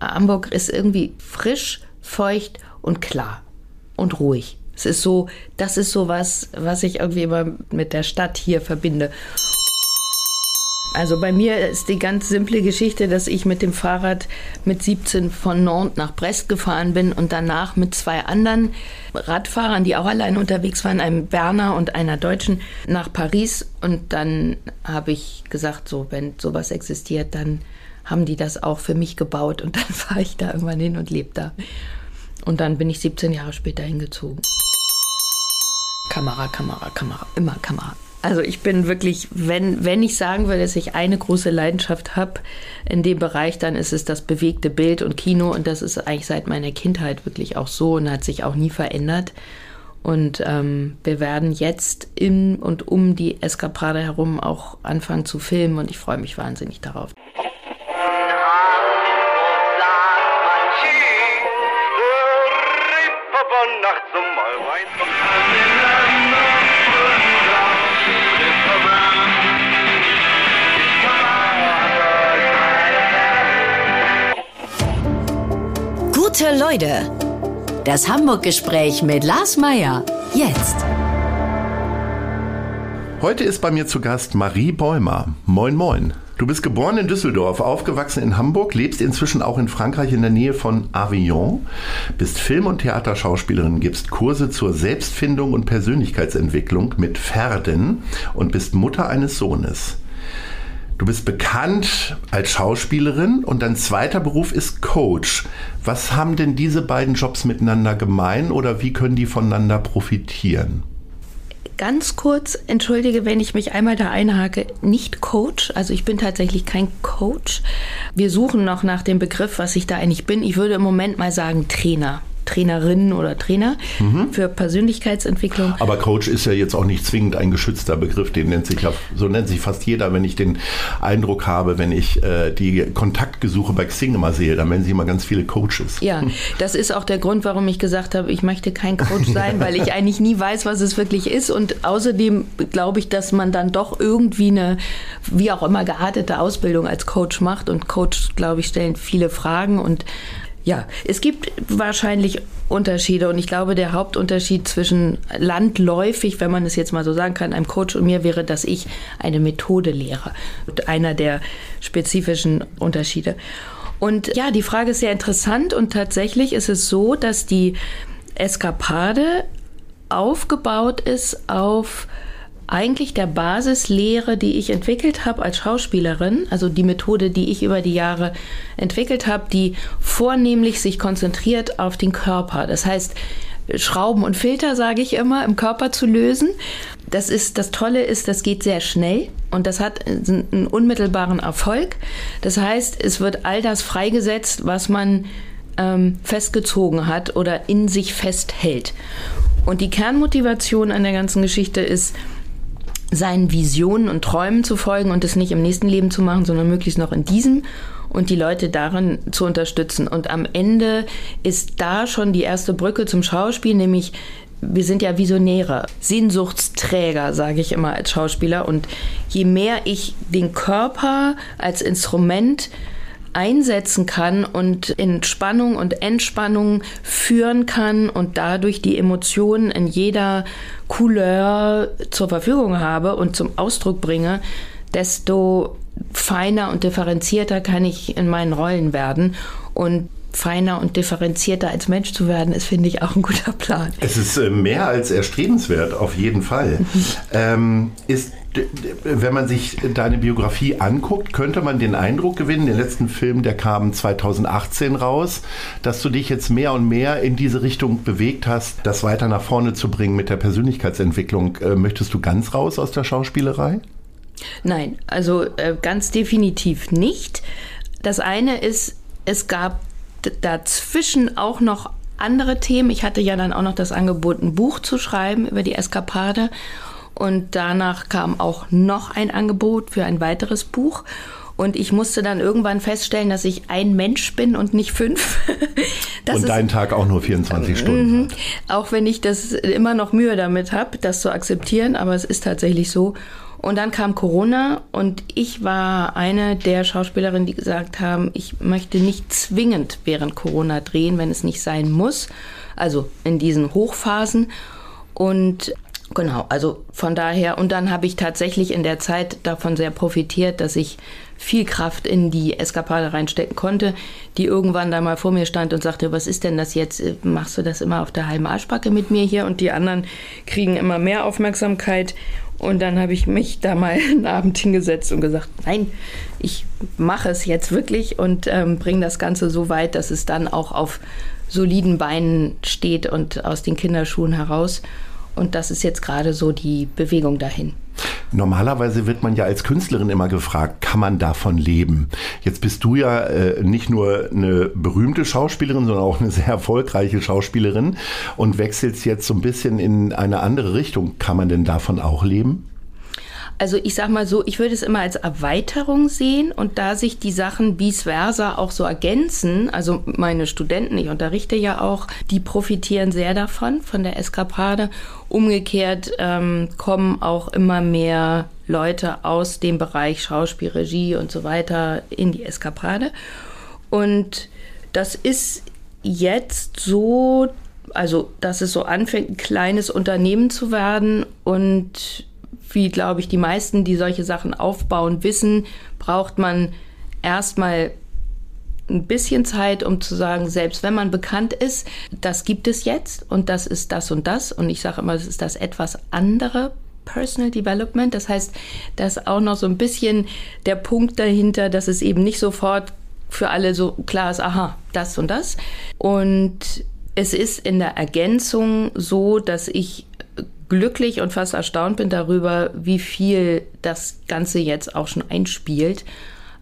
Hamburg ist irgendwie frisch, feucht und klar und ruhig. Es ist so, das ist so was, was ich irgendwie immer mit der Stadt hier verbinde. Also bei mir ist die ganz simple Geschichte, dass ich mit dem Fahrrad mit 17 von Nantes nach Brest gefahren bin und danach mit zwei anderen Radfahrern, die auch allein unterwegs waren, einem Berner und einer Deutschen, nach Paris. Und dann habe ich gesagt, so, wenn sowas existiert, dann haben die das auch für mich gebaut und dann fahre ich da irgendwann hin und lebe da. Und dann bin ich 17 Jahre später hingezogen. Kamera, Kamera, Kamera, immer Kamera. Also ich bin wirklich, wenn, wenn ich sagen würde, dass ich eine große Leidenschaft habe in dem Bereich, dann ist es das bewegte Bild und Kino. Und das ist eigentlich seit meiner Kindheit wirklich auch so und hat sich auch nie verändert. Und ähm, wir werden jetzt in und um die Eskaprade herum auch anfangen zu filmen und ich freue mich wahnsinnig darauf. Gute Leute. Das Hamburg-Gespräch mit Lars Meier. Jetzt. Heute ist bei mir zu Gast Marie Bäumer. Moin, moin. Du bist geboren in Düsseldorf, aufgewachsen in Hamburg, lebst inzwischen auch in Frankreich in der Nähe von Avignon, bist Film- und Theaterschauspielerin, gibst Kurse zur Selbstfindung und Persönlichkeitsentwicklung mit Pferden und bist Mutter eines Sohnes. Du bist bekannt als Schauspielerin und dein zweiter Beruf ist Coach. Was haben denn diese beiden Jobs miteinander gemein oder wie können die voneinander profitieren? Ganz kurz, entschuldige, wenn ich mich einmal da einhake, nicht Coach, also ich bin tatsächlich kein Coach. Wir suchen noch nach dem Begriff, was ich da eigentlich bin. Ich würde im Moment mal sagen Trainer. Trainerinnen oder Trainer mhm. für Persönlichkeitsentwicklung. Aber Coach ist ja jetzt auch nicht zwingend ein geschützter Begriff, den nennt sich ja, so nennt sich fast jeder, wenn ich den Eindruck habe, wenn ich äh, die Kontaktgesuche bei Xing immer sehe, dann nennen sie immer ganz viele Coaches. Ja, das ist auch der Grund, warum ich gesagt habe, ich möchte kein Coach sein, weil ich eigentlich nie weiß, was es wirklich ist und außerdem glaube ich, dass man dann doch irgendwie eine, wie auch immer geartete Ausbildung als Coach macht und Coach, glaube ich, stellen viele Fragen und ja, es gibt wahrscheinlich Unterschiede und ich glaube, der Hauptunterschied zwischen landläufig, wenn man es jetzt mal so sagen kann, einem Coach und mir wäre, dass ich eine Methode lehre. Einer der spezifischen Unterschiede. Und ja, die Frage ist sehr interessant und tatsächlich ist es so, dass die Eskapade aufgebaut ist auf eigentlich der Basislehre, die ich entwickelt habe als Schauspielerin, also die Methode, die ich über die Jahre entwickelt habe, die vornehmlich sich konzentriert auf den Körper. Das heißt, Schrauben und Filter, sage ich immer, im Körper zu lösen. Das ist das Tolle ist, das geht sehr schnell und das hat einen unmittelbaren Erfolg. Das heißt, es wird all das freigesetzt, was man ähm, festgezogen hat oder in sich festhält. Und die Kernmotivation an der ganzen Geschichte ist, seinen Visionen und Träumen zu folgen und es nicht im nächsten Leben zu machen, sondern möglichst noch in diesem und die Leute darin zu unterstützen. Und am Ende ist da schon die erste Brücke zum Schauspiel, nämlich wir sind ja Visionäre, Sehnsuchtsträger, sage ich immer als Schauspieler. Und je mehr ich den Körper als Instrument einsetzen kann und in Spannung und Entspannung führen kann und dadurch die Emotionen in jeder Couleur zur Verfügung habe und zum Ausdruck bringe, desto feiner und differenzierter kann ich in meinen Rollen werden. Und feiner und differenzierter als Mensch zu werden, ist, finde ich, auch ein guter Plan. Es ist äh, mehr als erstrebenswert, auf jeden Fall. ähm, ist wenn man sich deine Biografie anguckt, könnte man den Eindruck gewinnen, den letzten Film, der kam 2018 raus, dass du dich jetzt mehr und mehr in diese Richtung bewegt hast, das weiter nach vorne zu bringen mit der Persönlichkeitsentwicklung. Äh, möchtest du ganz raus aus der Schauspielerei? Nein, also äh, ganz definitiv nicht. Das eine ist, es gab dazwischen auch noch andere Themen. Ich hatte ja dann auch noch das Angebot, ein Buch zu schreiben über die Eskapade. Und danach kam auch noch ein Angebot für ein weiteres Buch. Und ich musste dann irgendwann feststellen, dass ich ein Mensch bin und nicht fünf. Das und dein Tag auch nur 24 Stunden. Mhm. Auch wenn ich das immer noch Mühe damit habe, das zu akzeptieren, aber es ist tatsächlich so. Und dann kam Corona und ich war eine der Schauspielerinnen, die gesagt haben, ich möchte nicht zwingend während Corona drehen, wenn es nicht sein muss. Also in diesen Hochphasen. Und genau, also von daher, und dann habe ich tatsächlich in der Zeit davon sehr profitiert, dass ich viel Kraft in die Eskapade reinstecken konnte, die irgendwann da mal vor mir stand und sagte, was ist denn das jetzt? Machst du das immer auf der halben Arschbacke mit mir hier? Und die anderen kriegen immer mehr Aufmerksamkeit. Und dann habe ich mich da mal einen Abend hingesetzt und gesagt, nein, ich mache es jetzt wirklich und ähm, bringe das Ganze so weit, dass es dann auch auf soliden Beinen steht und aus den Kinderschuhen heraus. Und das ist jetzt gerade so die Bewegung dahin. Normalerweise wird man ja als Künstlerin immer gefragt, kann man davon leben? Jetzt bist du ja äh, nicht nur eine berühmte Schauspielerin, sondern auch eine sehr erfolgreiche Schauspielerin und wechselst jetzt so ein bisschen in eine andere Richtung. Kann man denn davon auch leben? Also ich sag mal so, ich würde es immer als Erweiterung sehen und da sich die Sachen vice versa auch so ergänzen, also meine Studenten, ich unterrichte ja auch, die profitieren sehr davon, von der Eskapade. Umgekehrt ähm, kommen auch immer mehr Leute aus dem Bereich Schauspiel, Regie und so weiter in die Eskapade. Und das ist jetzt so, also dass es so anfängt, ein kleines Unternehmen zu werden und wie, glaube ich, die meisten, die solche Sachen aufbauen, wissen, braucht man erstmal ein bisschen Zeit, um zu sagen, selbst wenn man bekannt ist, das gibt es jetzt und das ist das und das. Und ich sage immer, das ist das etwas andere Personal Development. Das heißt, da ist auch noch so ein bisschen der Punkt dahinter, dass es eben nicht sofort für alle so klar ist, aha, das und das. Und es ist in der Ergänzung so, dass ich glücklich und fast erstaunt bin darüber, wie viel das Ganze jetzt auch schon einspielt.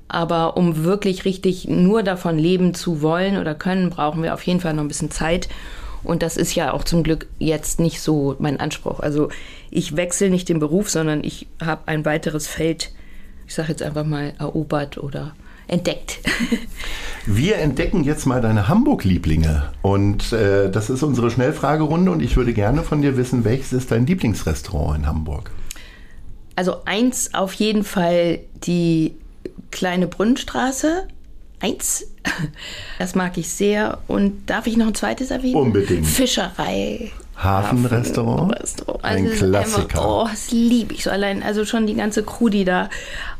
Aber um wirklich richtig nur davon leben zu wollen oder können, brauchen wir auf jeden Fall noch ein bisschen Zeit. Und das ist ja auch zum Glück jetzt nicht so mein Anspruch. Also ich wechsle nicht den Beruf, sondern ich habe ein weiteres Feld, ich sage jetzt einfach mal, erobert oder entdeckt. Wir entdecken jetzt mal deine Hamburg-Lieblinge. Und äh, das ist unsere Schnellfragerunde. Und ich würde gerne von dir wissen, welches ist dein Lieblingsrestaurant in Hamburg? Also eins auf jeden Fall die kleine Brunnenstraße. Eins. Das mag ich sehr. Und darf ich noch ein zweites erwähnen? Unbedingt. Fischerei. Hafenrestaurant. Hafenrestaurant. Ein Also Klassiker. Einfach, oh, das liebe ich so allein. Also schon die ganze Crew, die da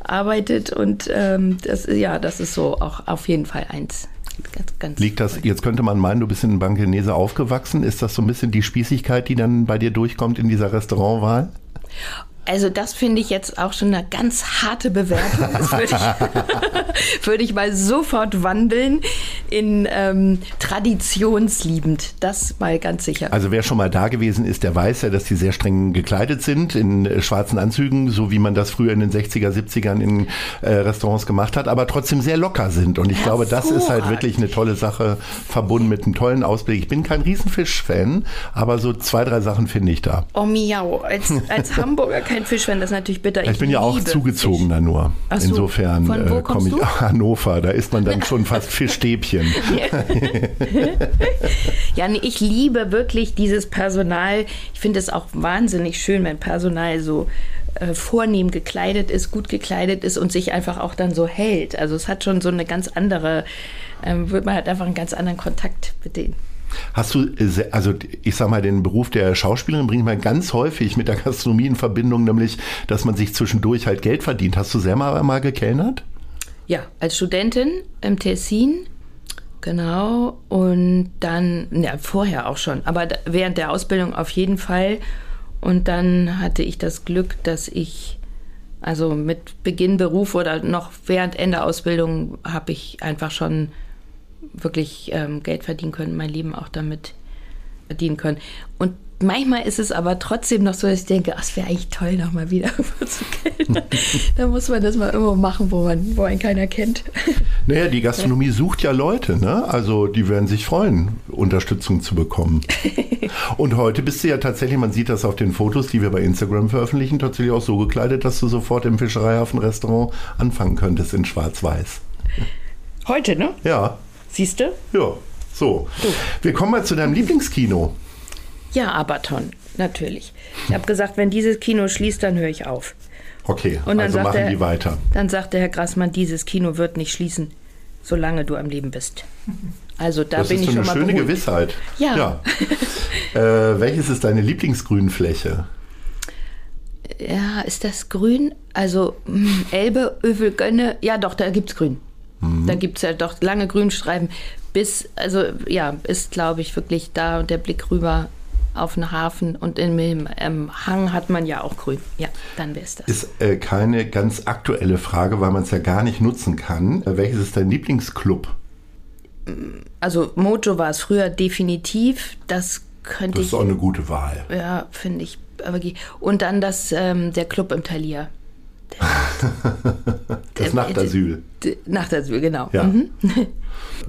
arbeitet. Und ähm, das, ja, das ist so auch auf jeden Fall eins. Ganz, ganz Liegt das, jetzt könnte man meinen, du bist in Bankenese aufgewachsen. Ist das so ein bisschen die Spießigkeit, die dann bei dir durchkommt in dieser Restaurantwahl? Also das finde ich jetzt auch schon eine ganz harte Bewertung. Das würde ich, würde ich mal sofort wandeln in ähm, traditionsliebend. Das mal ganz sicher. Also wer schon mal da gewesen ist, der weiß ja, dass die sehr streng gekleidet sind, in äh, schwarzen Anzügen, so wie man das früher in den 60er, 70ern in äh, Restaurants gemacht hat, aber trotzdem sehr locker sind. Und ich glaube, das ist halt wirklich eine tolle Sache, verbunden mit einem tollen Ausblick. Ich bin kein Riesenfisch-Fan, aber so zwei, drei Sachen finde ich da. Oh miau, als, als Hamburger kein Fisch, wenn das ist natürlich bitter. Ich bin ja auch liebe zugezogen Fisch. da nur. Ach so. Insofern äh, komme ich du? Hannover, da isst man dann schon fast Fischstäbchen. Ja, nee, ich liebe wirklich dieses Personal. Ich finde es auch wahnsinnig schön, wenn Personal so äh, vornehm gekleidet ist, gut gekleidet ist und sich einfach auch dann so hält. Also es hat schon so eine ganz andere, ähm, man hat einfach einen ganz anderen Kontakt mit denen. Hast du, äh, also ich sag mal, den Beruf der Schauspielerin bringt man ganz häufig mit der Gastronomie in Verbindung, nämlich, dass man sich zwischendurch halt Geld verdient. Hast du selber mal gekellnert? Ja, als Studentin im Tessin, genau. Und dann, ja, vorher auch schon, aber während der Ausbildung auf jeden Fall. Und dann hatte ich das Glück, dass ich, also mit Beginn Beruf oder noch während Ende Ausbildung, habe ich einfach schon wirklich ähm, Geld verdienen können, mein Leben auch damit verdienen können. Und manchmal ist es aber trotzdem noch so, dass ich denke, ach, es wäre eigentlich toll, nochmal wieder zu Geld. da muss man das mal irgendwo machen, wo man, wo einen keiner kennt. Naja, die Gastronomie sucht ja Leute, ne? Also die werden sich freuen, Unterstützung zu bekommen. Und heute bist du ja tatsächlich, man sieht das auf den Fotos, die wir bei Instagram veröffentlichen, tatsächlich auch so gekleidet, dass du sofort im Fischereihafen-Restaurant anfangen könntest in Schwarz-Weiß. Heute, ne? Ja, Siehst du? ja, so. Wir kommen mal zu deinem Lieblingskino. Ja, Abaton, natürlich. Ich habe gesagt, wenn dieses Kino schließt, dann höre ich auf. Okay, Und dann also sagt machen er- die weiter. Dann sagte Herr Grassmann, dieses Kino wird nicht schließen, solange du am Leben bist. Also da Das bin ist ich so schon eine mal schöne beruhigt. Gewissheit. Ja. ja. äh, welches ist deine Lieblingsgrünfläche? Ja, ist das grün? Also hm, Elbe, Övel, Gönne, ja doch, da gibt's grün. Da gibt's ja doch lange Grünstreifen. Bis, also ja, ist glaube ich wirklich da und der Blick rüber auf den Hafen und im, im Hang hat man ja auch grün. Ja, dann wäre es das. Ist äh, keine ganz aktuelle Frage, weil man es ja gar nicht nutzen kann. Äh, welches ist dein Lieblingsclub? Also Mojo war es früher definitiv. Das könnte Das ich, ist auch eine gute Wahl. ja, finde ich. Und dann das, ähm, der Club im Thalia. Das Nachtasyl. Nachtasyl, genau. Ja. Mhm.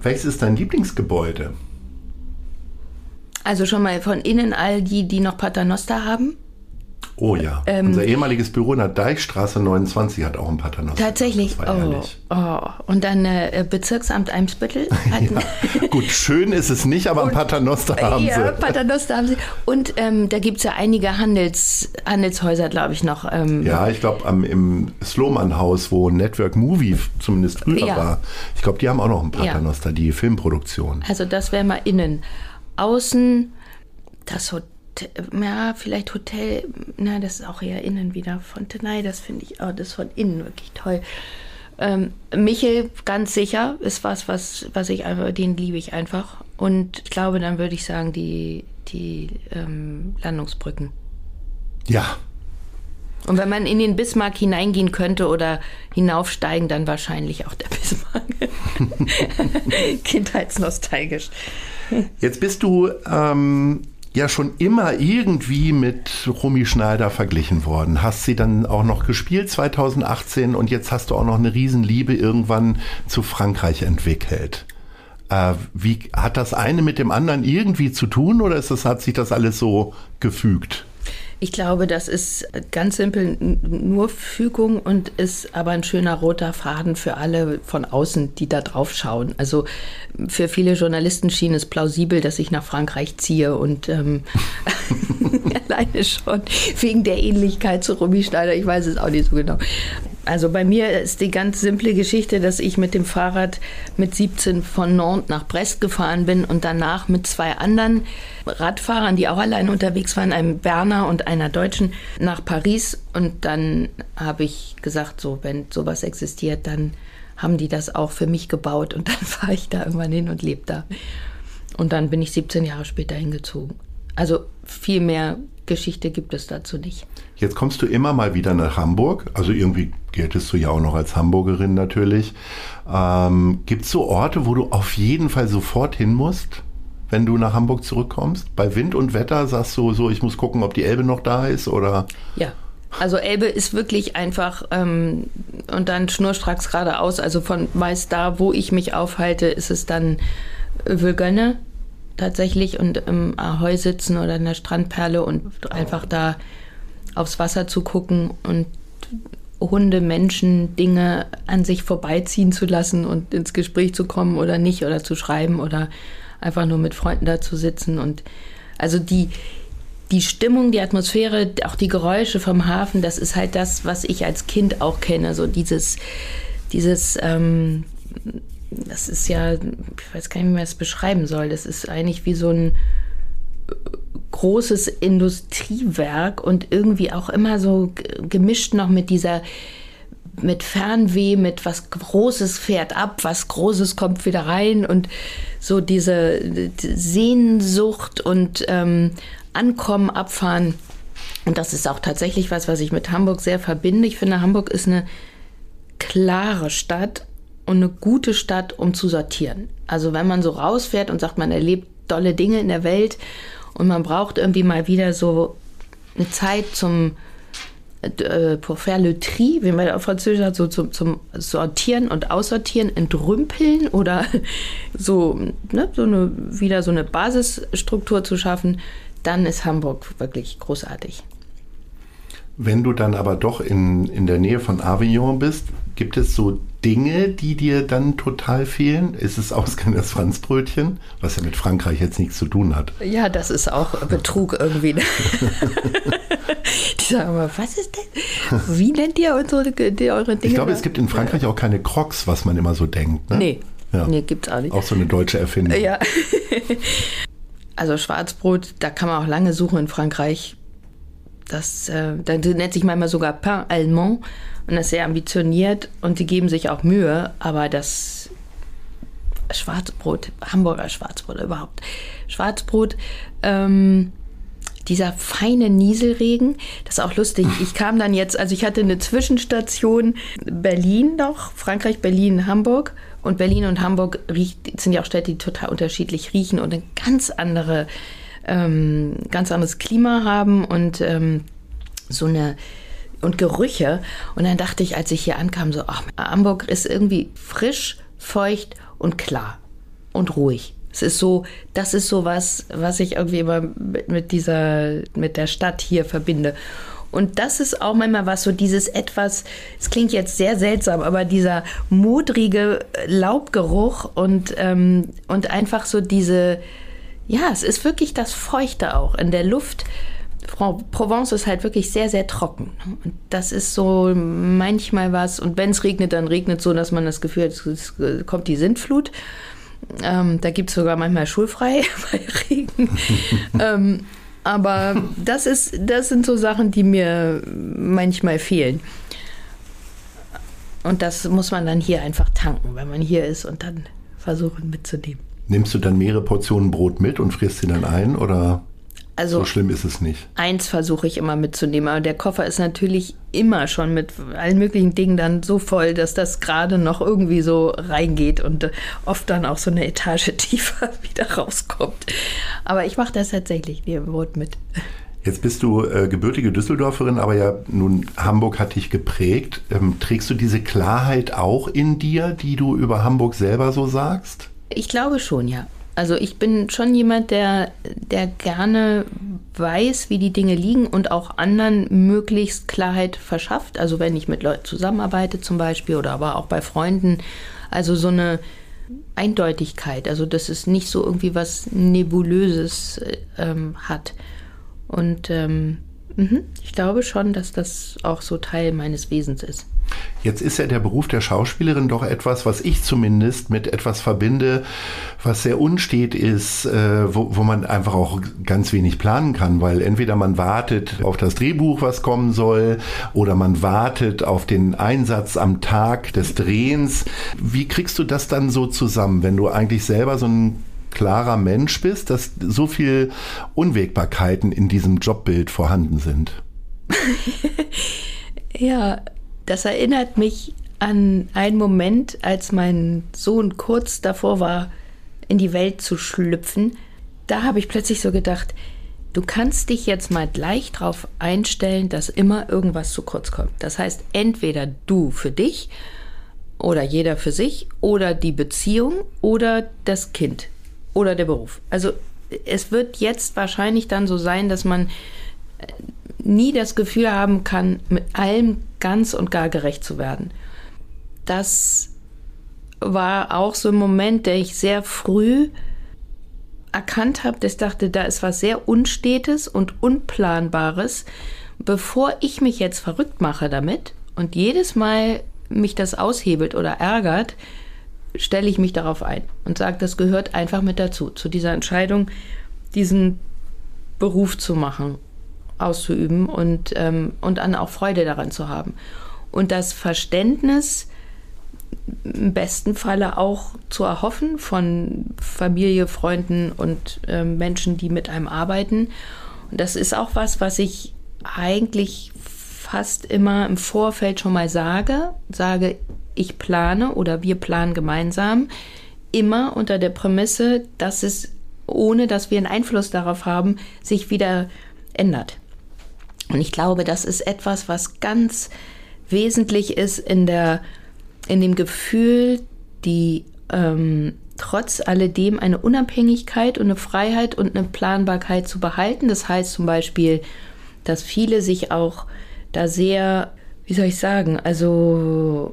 Welches ist dein Lieblingsgebäude? Also schon mal von innen all die, die noch Paternoster haben. Oh ja, Ähm, unser ehemaliges Büro in der Deichstraße 29 hat auch ein Paternoster. Tatsächlich. Oh, oh. Und dann äh, Bezirksamt Eimsbüttel. Ja, gut, schön ist es nicht, aber ein Paternoster haben ja, sie. Paternoster haben sie. Und ähm, da gibt es ja einige Handels, Handelshäuser, glaube ich, noch. Ähm, Ja, ich glaube, im Sloman-Haus, wo Network Movie zumindest früher Ja. war, ich glaube, die haben auch noch ein Ja. Paternoster, die Filmproduktion. Also das wäre mal innen. Außen das Hotel, ja, vielleicht Hotel, na, das ist auch eher innen wieder. Fontenay, das finde ich, oh, das ist von innen wirklich toll. Ähm, Michel, ganz sicher, ist was, was, was ich einfach, den liebe ich einfach. Und ich glaube, dann würde ich sagen, die, die ähm, Landungsbrücken. Ja, Und wenn man in den Bismarck hineingehen könnte oder hinaufsteigen, dann wahrscheinlich auch der Bismarck. Kindheitsnostalgisch. jetzt bist du ähm, ja schon immer irgendwie mit Romy Schneider verglichen worden. Hast sie dann auch noch gespielt 2018 und jetzt hast du auch noch eine Riesenliebe irgendwann zu Frankreich entwickelt. Äh, wie hat das eine mit dem anderen irgendwie zu tun oder ist das, hat sich das alles so gefügt? Ich glaube, das ist ganz simpel nur Fügung und ist aber ein schöner roter Faden für alle von außen, die da drauf schauen. Also für viele Journalisten schien es plausibel, dass ich nach Frankreich ziehe und ähm, alleine schon wegen der Ähnlichkeit zu Romy Schneider, ich weiß es auch nicht so genau. Also bei mir ist die ganz simple Geschichte, dass ich mit dem Fahrrad mit 17 von Nantes nach Brest gefahren bin und danach mit zwei anderen Radfahrern, die auch allein unterwegs waren, einem Berner und einer Deutschen, nach Paris. Und dann habe ich gesagt, so, wenn sowas existiert, dann haben die das auch für mich gebaut und dann fahre ich da irgendwann hin und lebe da. Und dann bin ich 17 Jahre später hingezogen. Also viel mehr Geschichte gibt es dazu nicht. Jetzt kommst du immer mal wieder nach Hamburg. Also irgendwie geltest du ja auch noch als Hamburgerin natürlich. Ähm, Gibt es so Orte, wo du auf jeden Fall sofort hin musst, wenn du nach Hamburg zurückkommst? Bei Wind und Wetter sagst du so, ich muss gucken, ob die Elbe noch da ist oder... Ja. Also Elbe ist wirklich einfach ähm, und dann schnurstracks geradeaus. Also von meist da, wo ich mich aufhalte, ist es dann Övelgönne tatsächlich und im Ahoi sitzen oder in der Strandperle und einfach da aufs Wasser zu gucken und Hunde, Menschen, Dinge an sich vorbeiziehen zu lassen und ins Gespräch zu kommen oder nicht oder zu schreiben oder einfach nur mit Freunden da zu sitzen und also die, die Stimmung, die Atmosphäre, auch die Geräusche vom Hafen, das ist halt das, was ich als Kind auch kenne. So dieses, dieses, ähm, das ist ja, ich weiß gar nicht, wie man es beschreiben soll. Das ist eigentlich wie so ein äh, großes Industriewerk und irgendwie auch immer so gemischt noch mit dieser mit Fernweh, mit was Großes fährt ab, was Großes kommt wieder rein und so diese die Sehnsucht und ähm, Ankommen, Abfahren. Und das ist auch tatsächlich was, was ich mit Hamburg sehr verbinde. Ich finde, Hamburg ist eine klare Stadt und eine gute Stadt, um zu sortieren. Also wenn man so rausfährt und sagt, man erlebt tolle Dinge in der Welt und man braucht irgendwie mal wieder so eine Zeit zum äh, pour faire le tri, wie man auf Französisch sagt, so zum, zum Sortieren und Aussortieren, entrümpeln oder so, ne, so eine, wieder so eine Basisstruktur zu schaffen, dann ist Hamburg wirklich großartig. Wenn du dann aber doch in, in der Nähe von Avignon bist, gibt es so Dinge, die dir dann total fehlen? Ist es ausgerechnet das Franzbrötchen, was ja mit Frankreich jetzt nichts zu tun hat? Ja, das ist auch Betrug irgendwie. Die sagen immer, was ist denn? Wie nennt ihr unsere, die, eure Dinge? Ich glaube, es gibt in Frankreich auch keine Crocs, was man immer so denkt. Ne? Nee. Ja. Nee, gibt's auch nicht. Auch so eine deutsche Erfindung. Ja. also Schwarzbrot, da kann man auch lange suchen in Frankreich. Das, äh, da nennt sich manchmal sogar Pain Allemand und ist sehr ambitioniert und die geben sich auch Mühe, aber das Schwarzbrot, Hamburger Schwarzbrot überhaupt, Schwarzbrot, ähm, dieser feine Nieselregen, das ist auch lustig. Ich kam dann jetzt, also ich hatte eine Zwischenstation Berlin noch, Frankreich, Berlin, Hamburg. Und Berlin und Hamburg riecht, sind ja auch Städte, die total unterschiedlich riechen und ein ganz andere, ähm, ganz anderes Klima haben und ähm, so eine und Gerüche. Und dann dachte ich, als ich hier ankam, so, ach, Hamburg ist irgendwie frisch, feucht und klar und ruhig. Es ist so, das ist so was, was ich irgendwie immer mit, mit dieser, mit der Stadt hier verbinde. Und das ist auch manchmal was, so dieses etwas, es klingt jetzt sehr seltsam, aber dieser modrige Laubgeruch und, ähm, und einfach so diese, ja, es ist wirklich das Feuchte auch in der Luft. Provence ist halt wirklich sehr, sehr trocken. Und das ist so manchmal was. Und wenn es regnet, dann regnet so, dass man das Gefühl hat, es kommt die Sintflut. Ähm, da gibt es sogar manchmal schulfrei bei Regen. ähm, aber das, ist, das sind so Sachen, die mir manchmal fehlen. Und das muss man dann hier einfach tanken, wenn man hier ist und dann versuchen mitzunehmen. Nimmst du dann mehrere Portionen Brot mit und frierst sie dann ein oder? Also so schlimm ist es nicht. Eins versuche ich immer mitzunehmen, aber der Koffer ist natürlich immer schon mit allen möglichen Dingen dann so voll, dass das gerade noch irgendwie so reingeht und oft dann auch so eine Etage tiefer wieder rauskommt. Aber ich mache das tatsächlich, nehme Brot mit. Jetzt bist du äh, gebürtige Düsseldorferin, aber ja nun Hamburg hat dich geprägt. Ähm, trägst du diese Klarheit auch in dir, die du über Hamburg selber so sagst? Ich glaube schon, ja. Also ich bin schon jemand, der, der gerne weiß, wie die Dinge liegen und auch anderen möglichst Klarheit verschafft. Also wenn ich mit Leuten zusammenarbeite zum Beispiel oder aber auch bei Freunden. Also so eine Eindeutigkeit. Also dass es nicht so irgendwie was Nebulöses ähm, hat. Und ähm, Mhm. Ich glaube schon, dass das auch so Teil meines Wesens ist. Jetzt ist ja der Beruf der Schauspielerin doch etwas, was ich zumindest mit etwas verbinde, was sehr unstet ist, äh, wo, wo man einfach auch ganz wenig planen kann, weil entweder man wartet auf das Drehbuch, was kommen soll, oder man wartet auf den Einsatz am Tag des Drehens. Wie kriegst du das dann so zusammen, wenn du eigentlich selber so ein klarer Mensch bist, dass so viel Unwägbarkeiten in diesem Jobbild vorhanden sind? ja, das erinnert mich an einen Moment, als mein Sohn kurz davor war, in die Welt zu schlüpfen. Da habe ich plötzlich so gedacht, du kannst dich jetzt mal gleich darauf einstellen, dass immer irgendwas zu kurz kommt. Das heißt, entweder du für dich oder jeder für sich oder die Beziehung oder das Kind oder der Beruf. Also es wird jetzt wahrscheinlich dann so sein, dass man nie das Gefühl haben kann, mit allem ganz und gar gerecht zu werden. Das war auch so ein Moment, der ich sehr früh erkannt habe, dass ich dachte, da ist was sehr Unstetes und Unplanbares. Bevor ich mich jetzt verrückt mache damit und jedes Mal mich das aushebelt oder ärgert, stelle ich mich darauf ein und sage, das gehört einfach mit dazu, zu dieser Entscheidung, diesen Beruf zu machen, auszuüben und, ähm, und dann auch Freude daran zu haben. Und das Verständnis im besten Falle auch zu erhoffen von Familie, Freunden und äh, Menschen, die mit einem arbeiten. Und das ist auch was, was ich eigentlich fast immer im Vorfeld schon mal sage. Sage, ich plane oder wir planen gemeinsam, immer unter der Prämisse, dass es, ohne dass wir einen Einfluss darauf haben, sich wieder ändert. Und ich glaube, das ist etwas, was ganz wesentlich ist in, der, in dem Gefühl, die ähm, trotz alledem eine Unabhängigkeit und eine Freiheit und eine Planbarkeit zu behalten. Das heißt zum Beispiel, dass viele sich auch da sehr wie soll ich sagen, also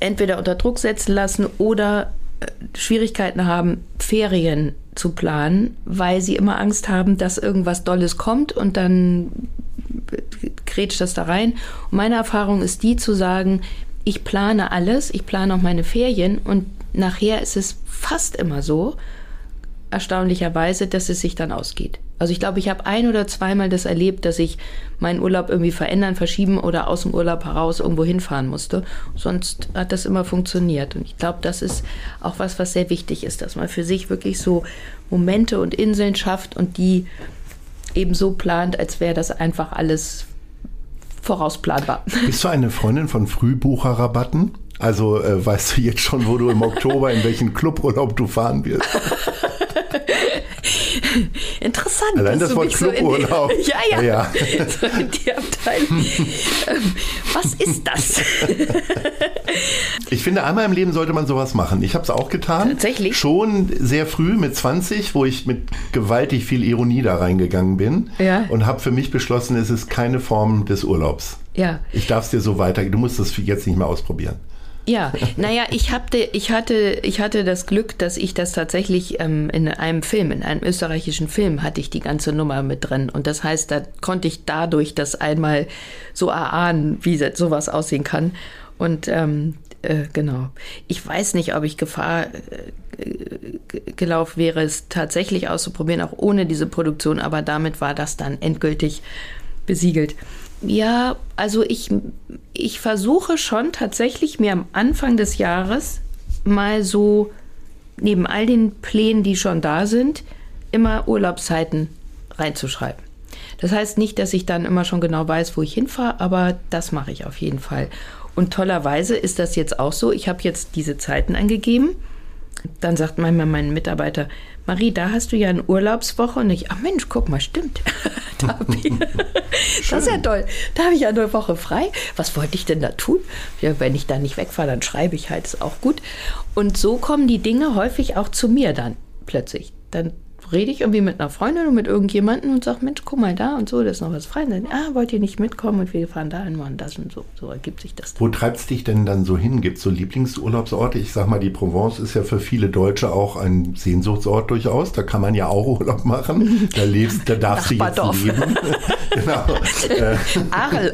entweder unter Druck setzen lassen oder Schwierigkeiten haben, Ferien zu planen, weil sie immer Angst haben, dass irgendwas Dolles kommt und dann grätscht das da rein. Und meine Erfahrung ist die zu sagen, ich plane alles, ich plane auch meine Ferien und nachher ist es fast immer so, erstaunlicherweise, dass es sich dann ausgeht. Also ich glaube, ich habe ein oder zweimal das erlebt, dass ich meinen Urlaub irgendwie verändern, verschieben oder aus dem Urlaub heraus irgendwo hinfahren musste. Sonst hat das immer funktioniert. Und ich glaube, das ist auch was, was sehr wichtig ist, dass man für sich wirklich so Momente und Inseln schafft und die eben so plant, als wäre das einfach alles vorausplanbar. Bist du eine Freundin von Frühbucherrabatten? Also äh, weißt du jetzt schon, wo du im Oktober in welchen Cluburlaub du fahren wirst? Interessant. Allein das Wort Cluburlaub. So ja, ja. ja. So in die Abteilung. Ähm, was ist das? ich finde, einmal im Leben sollte man sowas machen. Ich habe es auch getan. Tatsächlich? Schon sehr früh mit 20, wo ich mit gewaltig viel Ironie da reingegangen bin. Ja. Und habe für mich beschlossen, es ist keine Form des Urlaubs. Ja. Ich darf es dir so weiter. Du musst es jetzt nicht mehr ausprobieren. Ja, naja, ich, hatte, ich, hatte, ich hatte das Glück, dass ich das tatsächlich ähm, in einem Film, in einem österreichischen Film, hatte ich die ganze Nummer mit drin. Und das heißt, da konnte ich dadurch das einmal so erahnen, wie sowas aussehen kann. Und ähm, äh, genau. Ich weiß nicht, ob ich Gefahr äh, gelaufen wäre, es tatsächlich auszuprobieren, auch ohne diese Produktion, aber damit war das dann endgültig besiegelt. Ja, also ich, ich versuche schon tatsächlich mir am Anfang des Jahres mal so neben all den Plänen, die schon da sind, immer Urlaubszeiten reinzuschreiben. Das heißt nicht, dass ich dann immer schon genau weiß, wo ich hinfahre, aber das mache ich auf jeden Fall. Und tollerweise ist das jetzt auch so. Ich habe jetzt diese Zeiten angegeben. Dann sagt manchmal mein Mitarbeiter, Marie, da hast du ja eine Urlaubswoche. Und ich, ach Mensch, guck mal, stimmt. da ich, das ist ja toll. Da habe ich ja eine Woche frei. Was wollte ich denn da tun? Ja, wenn ich da nicht wegfahre, dann schreibe ich halt, ist auch gut. Und so kommen die Dinge häufig auch zu mir dann plötzlich. Dann rede ich irgendwie mit einer Freundin und mit irgendjemandem und sage, Mensch, guck mal da und so, da ist noch was frei. Und dann, ah, wollt ihr nicht mitkommen und wir fahren da hin, machen das und so. So ergibt sich das. Dann. Wo treibst es dich denn dann so hin? Gibt es so Lieblingsurlaubsorte? Ich sag mal, die Provence ist ja für viele Deutsche auch ein Sehnsuchtsort durchaus. Da kann man ja auch Urlaub machen. Da lebst, da darfst du jetzt leben. genau. Arl.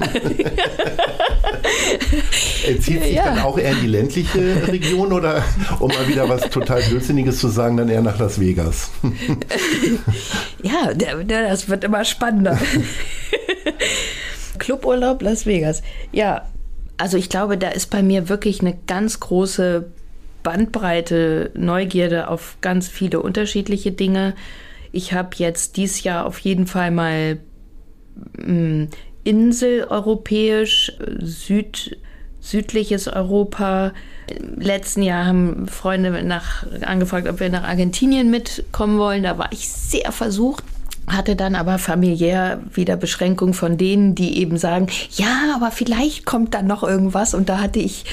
Zieht sich ja. dann auch eher in die ländliche Region oder um mal wieder was total Blödsinniges zu sagen, dann eher nach Las Vegas? ja, das wird immer spannender. Cluburlaub Las Vegas. Ja, also ich glaube, da ist bei mir wirklich eine ganz große Bandbreite, Neugierde auf ganz viele unterschiedliche Dinge. Ich habe jetzt dieses Jahr auf jeden Fall mal hm, inseleuropäisch, Süd, südliches Europa. Im letzten Jahr haben Freunde nach, angefragt, ob wir nach Argentinien mitkommen wollen. Da war ich sehr versucht, hatte dann aber familiär wieder Beschränkungen von denen, die eben sagen, ja, aber vielleicht kommt dann noch irgendwas. Und da hatte ich,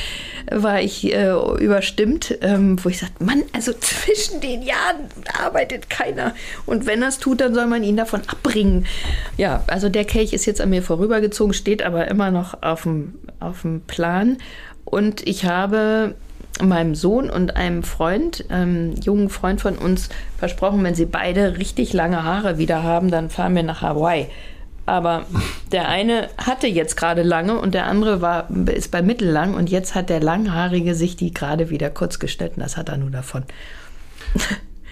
war ich äh, überstimmt, ähm, wo ich sagte, Mann, also zwischen den Jahren arbeitet keiner. Und wenn es tut, dann soll man ihn davon abbringen. Ja, also der Kelch ist jetzt an mir vorübergezogen, steht aber immer noch auf dem, auf dem Plan. Und ich habe meinem Sohn und einem Freund, ähm, jungen Freund von uns, versprochen, wenn sie beide richtig lange Haare wieder haben, dann fahren wir nach Hawaii. Aber der eine hatte jetzt gerade lange und der andere war, ist bei mittellang und jetzt hat der Langhaarige sich die gerade wieder kurz geschnitten. Das hat er nur davon.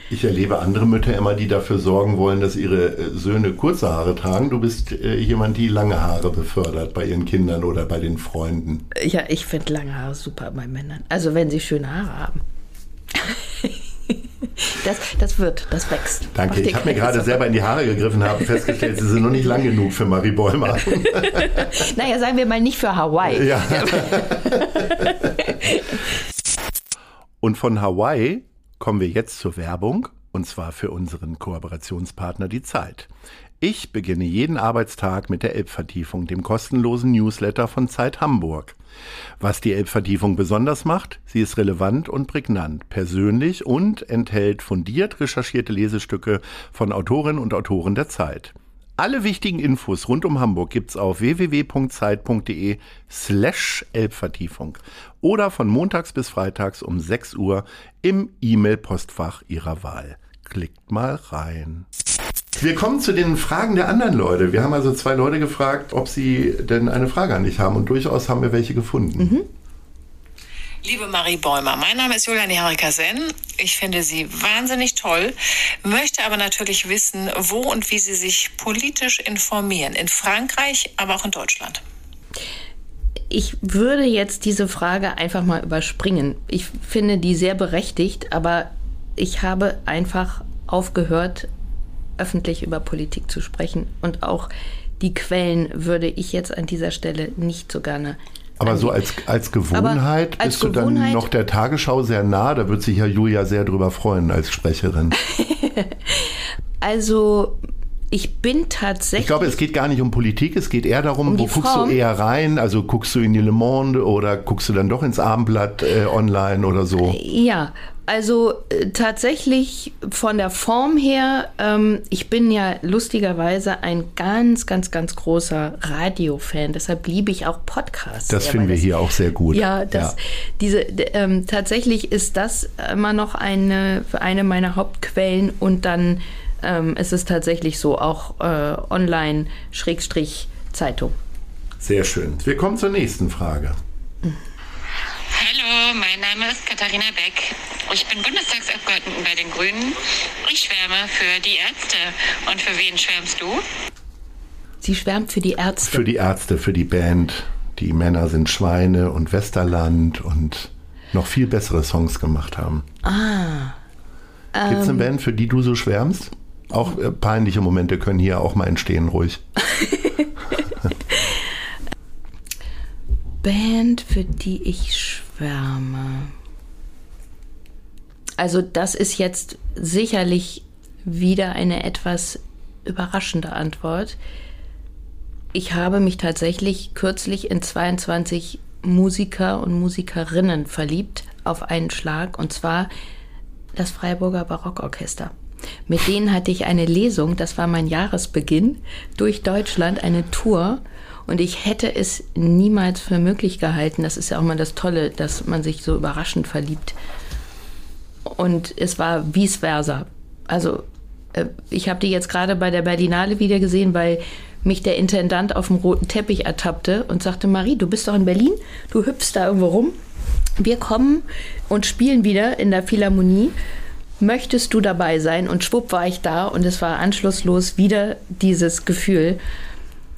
Ich erlebe andere Mütter immer, die dafür sorgen wollen, dass ihre äh, Söhne kurze Haare tragen. Du bist äh, jemand, die lange Haare befördert bei ihren Kindern oder bei den Freunden. Ja, ich finde lange Haare super bei Männern. Also wenn sie schöne Haare haben. Das, das wird, das wächst. Danke. Ich habe mir gerade selber in die Haare gegriffen, habe festgestellt, sie sind noch nicht lang genug für Marie Bäumer. naja, sagen wir mal nicht für Hawaii. Ja. Und von Hawaii kommen wir jetzt zur Werbung, und zwar für unseren Kooperationspartner Die Zeit. Ich beginne jeden Arbeitstag mit der Elbvertiefung, dem kostenlosen Newsletter von Zeit Hamburg. Was die Elbvertiefung besonders macht, sie ist relevant und prägnant, persönlich und enthält fundiert recherchierte Lesestücke von Autorinnen und Autoren der Zeit. Alle wichtigen Infos rund um Hamburg gibt's auf www.zeit.de slash Elbvertiefung oder von montags bis freitags um 6 Uhr im E-Mail-Postfach Ihrer Wahl. Klickt mal rein. Wir kommen zu den Fragen der anderen Leute. Wir haben also zwei Leute gefragt, ob sie denn eine Frage an dich haben und durchaus haben wir welche gefunden. Mhm. Liebe Marie Bäumer, mein Name ist Julian Harikasen. Ich finde Sie wahnsinnig toll, möchte aber natürlich wissen, wo und wie Sie sich politisch informieren. In Frankreich, aber auch in Deutschland. Ich würde jetzt diese Frage einfach mal überspringen. Ich finde die sehr berechtigt, aber ich habe einfach aufgehört, öffentlich über Politik zu sprechen. Und auch die Quellen würde ich jetzt an dieser Stelle nicht so gerne aber so als, als Gewohnheit als bist Gewohnheit, du dann noch der Tagesschau sehr nah. Da wird sich ja Julia sehr drüber freuen als Sprecherin. also ich bin tatsächlich. Ich glaube, es geht gar nicht um Politik, es geht eher darum, um wo guckst Form. du eher rein? Also guckst du in die Le Monde oder guckst du dann doch ins Abendblatt äh, online oder so? Ja, also äh, tatsächlich von der Form her, ähm, ich bin ja lustigerweise ein ganz, ganz, ganz großer Radiofan. Deshalb liebe ich auch Podcasts. Das finden wir hier auch sehr gut. Ja, das, ja. Diese, ähm, tatsächlich ist das immer noch eine, eine meiner Hauptquellen und dann ähm, ist es tatsächlich so, auch äh, online-Zeitung. Sehr schön. Wir kommen zur nächsten Frage. Hallo, mein Name ist Katharina Beck. Ich bin Bundestagsabgeordnete bei den Grünen. Ich schwärme für die Ärzte. Und für wen schwärmst du? Sie schwärmt für die Ärzte. Für die Ärzte, für die Band. Die Männer sind Schweine und Westerland und noch viel bessere Songs gemacht haben. Ah. Gibt es eine ähm, Band, für die du so schwärmst? Auch äh, peinliche Momente können hier auch mal entstehen, ruhig. Band, für die ich schwärme. Also das ist jetzt sicherlich wieder eine etwas überraschende Antwort. Ich habe mich tatsächlich kürzlich in 22 Musiker und Musikerinnen verliebt auf einen Schlag und zwar das Freiburger Barockorchester. Mit denen hatte ich eine Lesung, das war mein Jahresbeginn, durch Deutschland, eine Tour. Und ich hätte es niemals für möglich gehalten. Das ist ja auch mal das Tolle, dass man sich so überraschend verliebt. Und es war vice versa. Also äh, ich habe die jetzt gerade bei der Berlinale wieder gesehen, weil mich der Intendant auf dem roten Teppich ertappte und sagte, Marie, du bist doch in Berlin, du hüpfst da irgendwo rum. Wir kommen und spielen wieder in der Philharmonie möchtest du dabei sein? Und schwupp war ich da und es war anschlusslos wieder dieses Gefühl.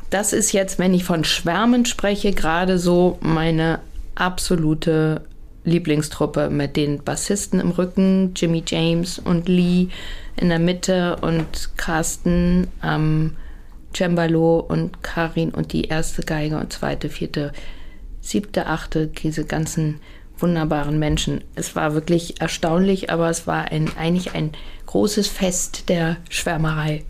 Das ist jetzt, wenn ich von Schwärmen spreche, gerade so meine absolute Lieblingstruppe mit den Bassisten im Rücken, Jimmy James und Lee in der Mitte und Carsten am Cembalo und Karin und die erste Geige und zweite, vierte, siebte, achte, diese ganzen wunderbaren Menschen. Es war wirklich erstaunlich, aber es war ein, eigentlich ein großes Fest der Schwärmerei.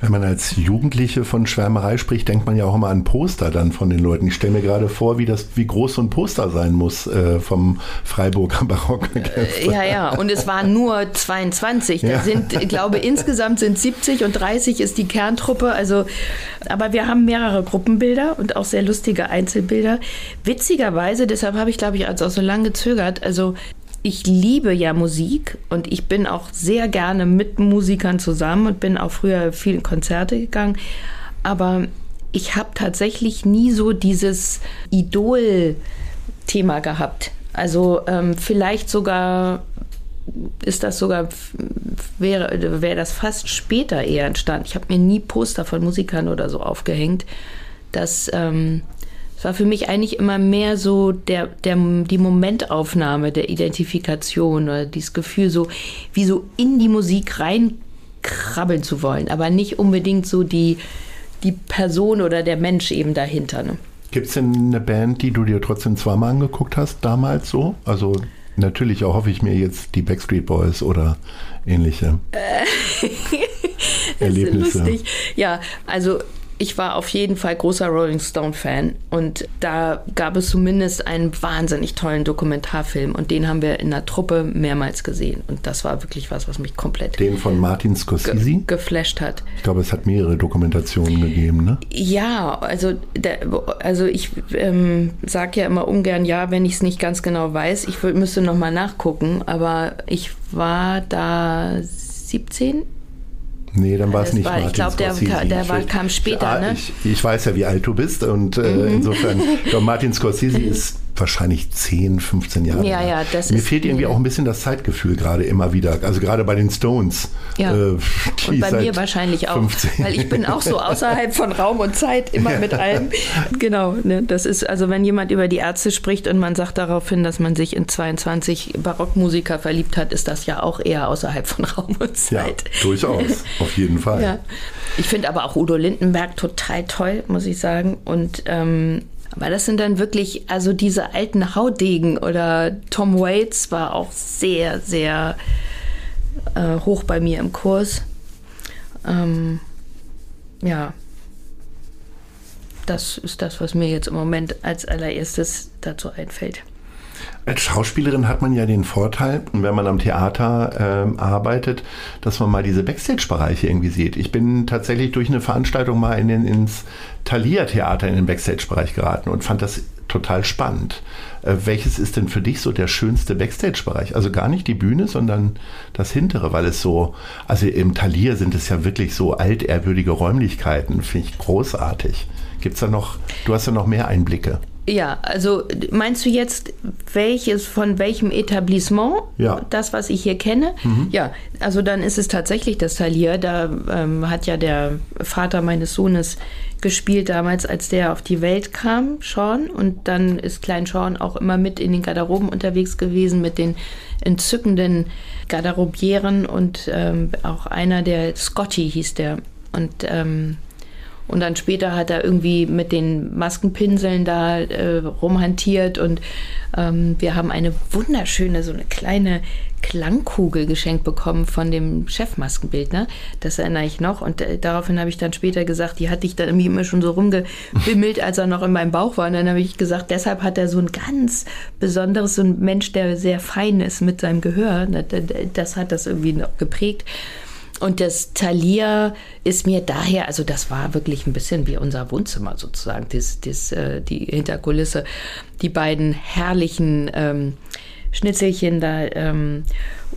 Wenn man als Jugendliche von Schwärmerei spricht, denkt man ja auch immer an Poster dann von den Leuten. Ich stelle mir gerade vor, wie das, wie groß so ein Poster sein muss äh, vom Freiburger Barock. Äh, ja, ja, und es waren nur 22. Da ja. sind, ich glaube, insgesamt sind 70 und 30 ist die Kerntruppe. Also, aber wir haben mehrere Gruppenbilder und auch sehr lustige Einzelbilder. Witzigerweise, deshalb habe ich, glaube ich, also auch so lange gezögert. Also ich liebe ja Musik und ich bin auch sehr gerne mit Musikern zusammen und bin auch früher viele Konzerte gegangen. Aber ich habe tatsächlich nie so dieses Idol-Thema gehabt. Also ähm, vielleicht sogar ist das sogar, wäre, wäre das fast später eher entstanden. Ich habe mir nie Poster von Musikern oder so aufgehängt. Das ähm, es war für mich eigentlich immer mehr so der, der, die Momentaufnahme der Identifikation oder dieses Gefühl, so wie so in die Musik reinkrabbeln zu wollen, aber nicht unbedingt so die, die Person oder der Mensch eben dahinter. Ne? Gibt es denn eine Band, die du dir trotzdem zweimal angeguckt hast, damals so? Also natürlich hoffe ich mir jetzt die Backstreet Boys oder ähnliche Erlebnisse. Ist lustig. Ja, also ich war auf jeden Fall großer Rolling Stone-Fan und da gab es zumindest einen wahnsinnig tollen Dokumentarfilm und den haben wir in der Truppe mehrmals gesehen und das war wirklich was, was mich komplett Den von Martin Scorsese? ge geflasht hat. Ich glaube, es hat mehrere Dokumentationen gegeben, ne? Ja, also, der, also ich ähm, sage ja immer ungern ja, wenn ich es nicht ganz genau weiß. Ich müsste noch mal nachgucken, aber ich war da 17, Nee, dann war es nicht war- ich Martin glaub, der Scorsese. ka- der war- Ich- kam später, Ah, ne? Ich, ich weiß ja, wie alt du bist und äh, Mhm. insofern, ich glaube, Martin Scorsese ist wahrscheinlich 10, 15 Jahre. Ja, ja, das Mir ist- fehlt irgendwie auch ein bisschen das Zeitgefühl gerade immer wieder. Also gerade bei den Stones. Ja. äh, Und bei mir wahrscheinlich auch, 15 weil ich bin auch so außerhalb von Raum und Zeit immer mit allem. Genau, ne, das ist also, wenn jemand über die Ärzte spricht und man sagt darauf hin, dass man sich in 22 Barockmusiker verliebt hat, ist das ja auch eher außerhalb von Raum und Ja, Zeit. durchaus, auf jeden Fall. Ja. Ich finde aber auch Udo Lindenberg total toll, muss ich sagen. Und ähm, aber das sind dann wirklich, also diese alten Haudegen oder Tom Waits war auch sehr, sehr äh, hoch bei mir im Kurs. Ähm, ja, das ist das, was mir jetzt im Moment als allererstes dazu einfällt. Als Schauspielerin hat man ja den Vorteil, wenn man am Theater ähm, arbeitet, dass man mal diese Backstage-Bereiche irgendwie sieht. Ich bin tatsächlich durch eine Veranstaltung mal in den, ins Thalia-Theater in den Backstage-Bereich geraten und fand das total spannend. Äh, welches ist denn für dich so der schönste Backstage-Bereich? Also gar nicht die Bühne, sondern das hintere, weil es so, also im Thalia sind es ja wirklich so altehrwürdige Räumlichkeiten, finde ich großartig. Gibt's da noch, du hast ja noch mehr Einblicke. Ja, also meinst du jetzt welches von welchem Etablissement? Ja. Das, was ich hier kenne? Ja, also dann ist es tatsächlich das Talier. Da ähm, hat ja der Vater meines Sohnes gespielt damals, als der auf die Welt kam, Sean. Und dann ist Klein Sean auch immer mit in den Garderoben unterwegs gewesen mit den entzückenden Garderobieren und ähm, auch einer, der Scotty hieß der. Und ähm, und dann später hat er irgendwie mit den Maskenpinseln da äh, rumhantiert und ähm, wir haben eine wunderschöne, so eine kleine Klangkugel geschenkt bekommen von dem Chefmaskenbildner. Das erinnere ich noch. Und äh, daraufhin habe ich dann später gesagt, die hatte ich dann irgendwie immer schon so rumgebimmelt, als er noch in meinem Bauch war. Und dann habe ich gesagt, deshalb hat er so ein ganz besonderes, so ein Mensch, der sehr fein ist mit seinem Gehör. Das hat das irgendwie noch geprägt. Und das Thalia ist mir daher, also das war wirklich ein bisschen wie unser Wohnzimmer sozusagen, das, das, äh, die Hinterkulisse, die beiden herrlichen ähm, Schnitzelchen da, ähm,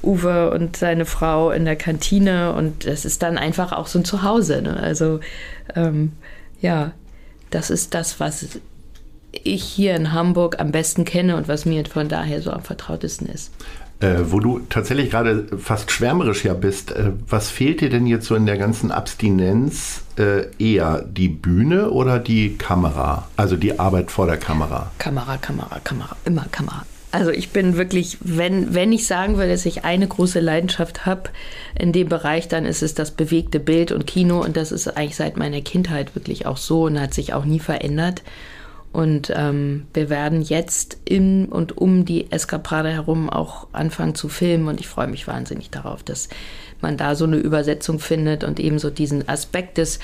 Uwe und seine Frau in der Kantine und das ist dann einfach auch so ein Zuhause. Ne? Also ähm, ja, das ist das, was ich hier in Hamburg am besten kenne und was mir von daher so am vertrautesten ist. Äh, wo du tatsächlich gerade fast schwärmerisch ja bist, äh, was fehlt dir denn jetzt so in der ganzen Abstinenz äh, eher? Die Bühne oder die Kamera? Also die Arbeit vor der Kamera? Kamera, Kamera, Kamera, immer Kamera. Also ich bin wirklich, wenn, wenn ich sagen würde, dass ich eine große Leidenschaft habe in dem Bereich, dann ist es das bewegte Bild und Kino und das ist eigentlich seit meiner Kindheit wirklich auch so und hat sich auch nie verändert. Und ähm, wir werden jetzt in und um die Eskaprade herum auch anfangen zu filmen. Und ich freue mich wahnsinnig darauf, dass man da so eine Übersetzung findet und eben so diesen Aspekt des,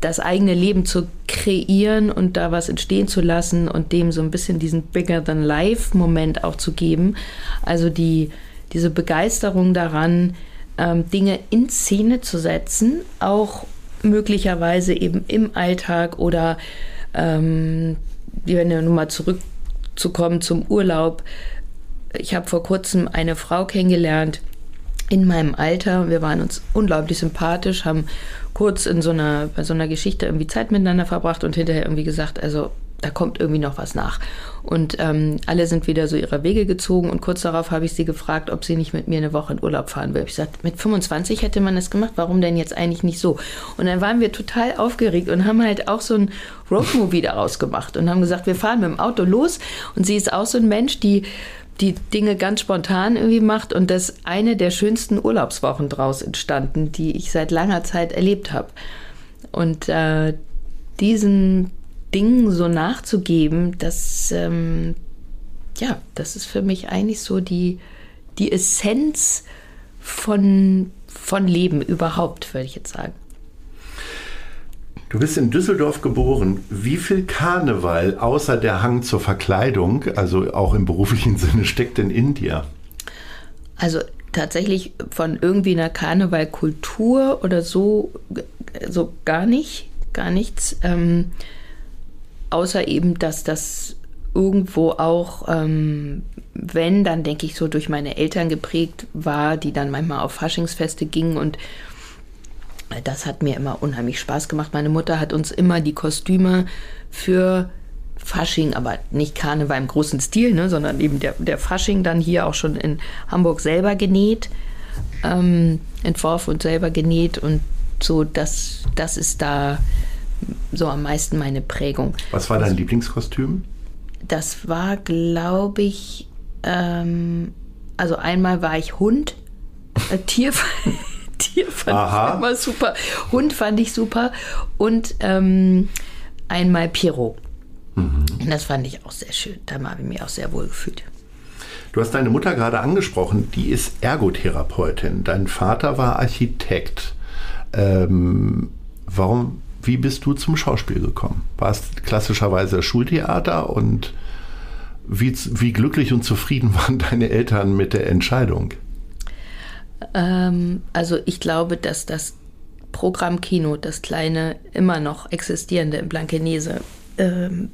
das eigene Leben zu kreieren und da was entstehen zu lassen und dem so ein bisschen diesen Bigger-than-Life-Moment auch zu geben. Also die, diese Begeisterung daran, ähm, Dinge in Szene zu setzen, auch möglicherweise eben im Alltag oder ähm, wenn wir nun mal zurückzukommen zum Urlaub. Ich habe vor kurzem eine Frau kennengelernt in meinem Alter. Wir waren uns unglaublich sympathisch, haben kurz in so einer, bei so einer Geschichte irgendwie Zeit miteinander verbracht und hinterher irgendwie gesagt, also da kommt irgendwie noch was nach. Und ähm, alle sind wieder so ihre Wege gezogen und kurz darauf habe ich sie gefragt, ob sie nicht mit mir eine Woche in Urlaub fahren will. Ich sagte, mit 25 hätte man das gemacht, warum denn jetzt eigentlich nicht so? Und dann waren wir total aufgeregt und haben halt auch so ein Roadmovie daraus gemacht und haben gesagt, wir fahren mit dem Auto los und sie ist auch so ein Mensch, die die Dinge ganz spontan irgendwie macht und das eine der schönsten Urlaubswochen draus entstanden, die ich seit langer Zeit erlebt habe. Und äh, diesen Dingen so nachzugeben, das, ähm, ja, das ist für mich eigentlich so die, die Essenz von, von Leben überhaupt, würde ich jetzt sagen. Du bist in Düsseldorf geboren. Wie viel Karneval außer der Hang zur Verkleidung, also auch im beruflichen Sinne, steckt denn in dir? Also tatsächlich von irgendwie einer Karnevalkultur oder so, so gar nicht, gar nichts. Ähm, außer eben, dass das irgendwo auch, ähm, wenn, dann denke ich so durch meine Eltern geprägt war, die dann manchmal auf Faschingsfeste gingen und das hat mir immer unheimlich Spaß gemacht. Meine Mutter hat uns immer die Kostüme für Fasching, aber nicht Karneval im großen Stil, ne, sondern eben der, der Fasching dann hier auch schon in Hamburg selber genäht, ähm, entworfen und selber genäht und so, das, das ist da so am meisten meine Prägung. Was war dein Lieblingskostüm? Das war, glaube ich, ähm, also einmal war ich Hund, äh, Tier. Tier fand Aha. ich immer super. Hund fand ich super. Und ähm, einmal Pierrot. Mhm. Das fand ich auch sehr schön. Da habe ich mich auch sehr wohl gefühlt. Du hast deine Mutter gerade angesprochen, die ist Ergotherapeutin. Dein Vater war Architekt. Ähm, warum, wie bist du zum Schauspiel gekommen? Warst klassischerweise Schultheater und wie, wie glücklich und zufrieden waren deine Eltern mit der Entscheidung? Ähm, also ich glaube, dass das Programm Kino, das kleine, immer noch existierende in Blankenese, ähm,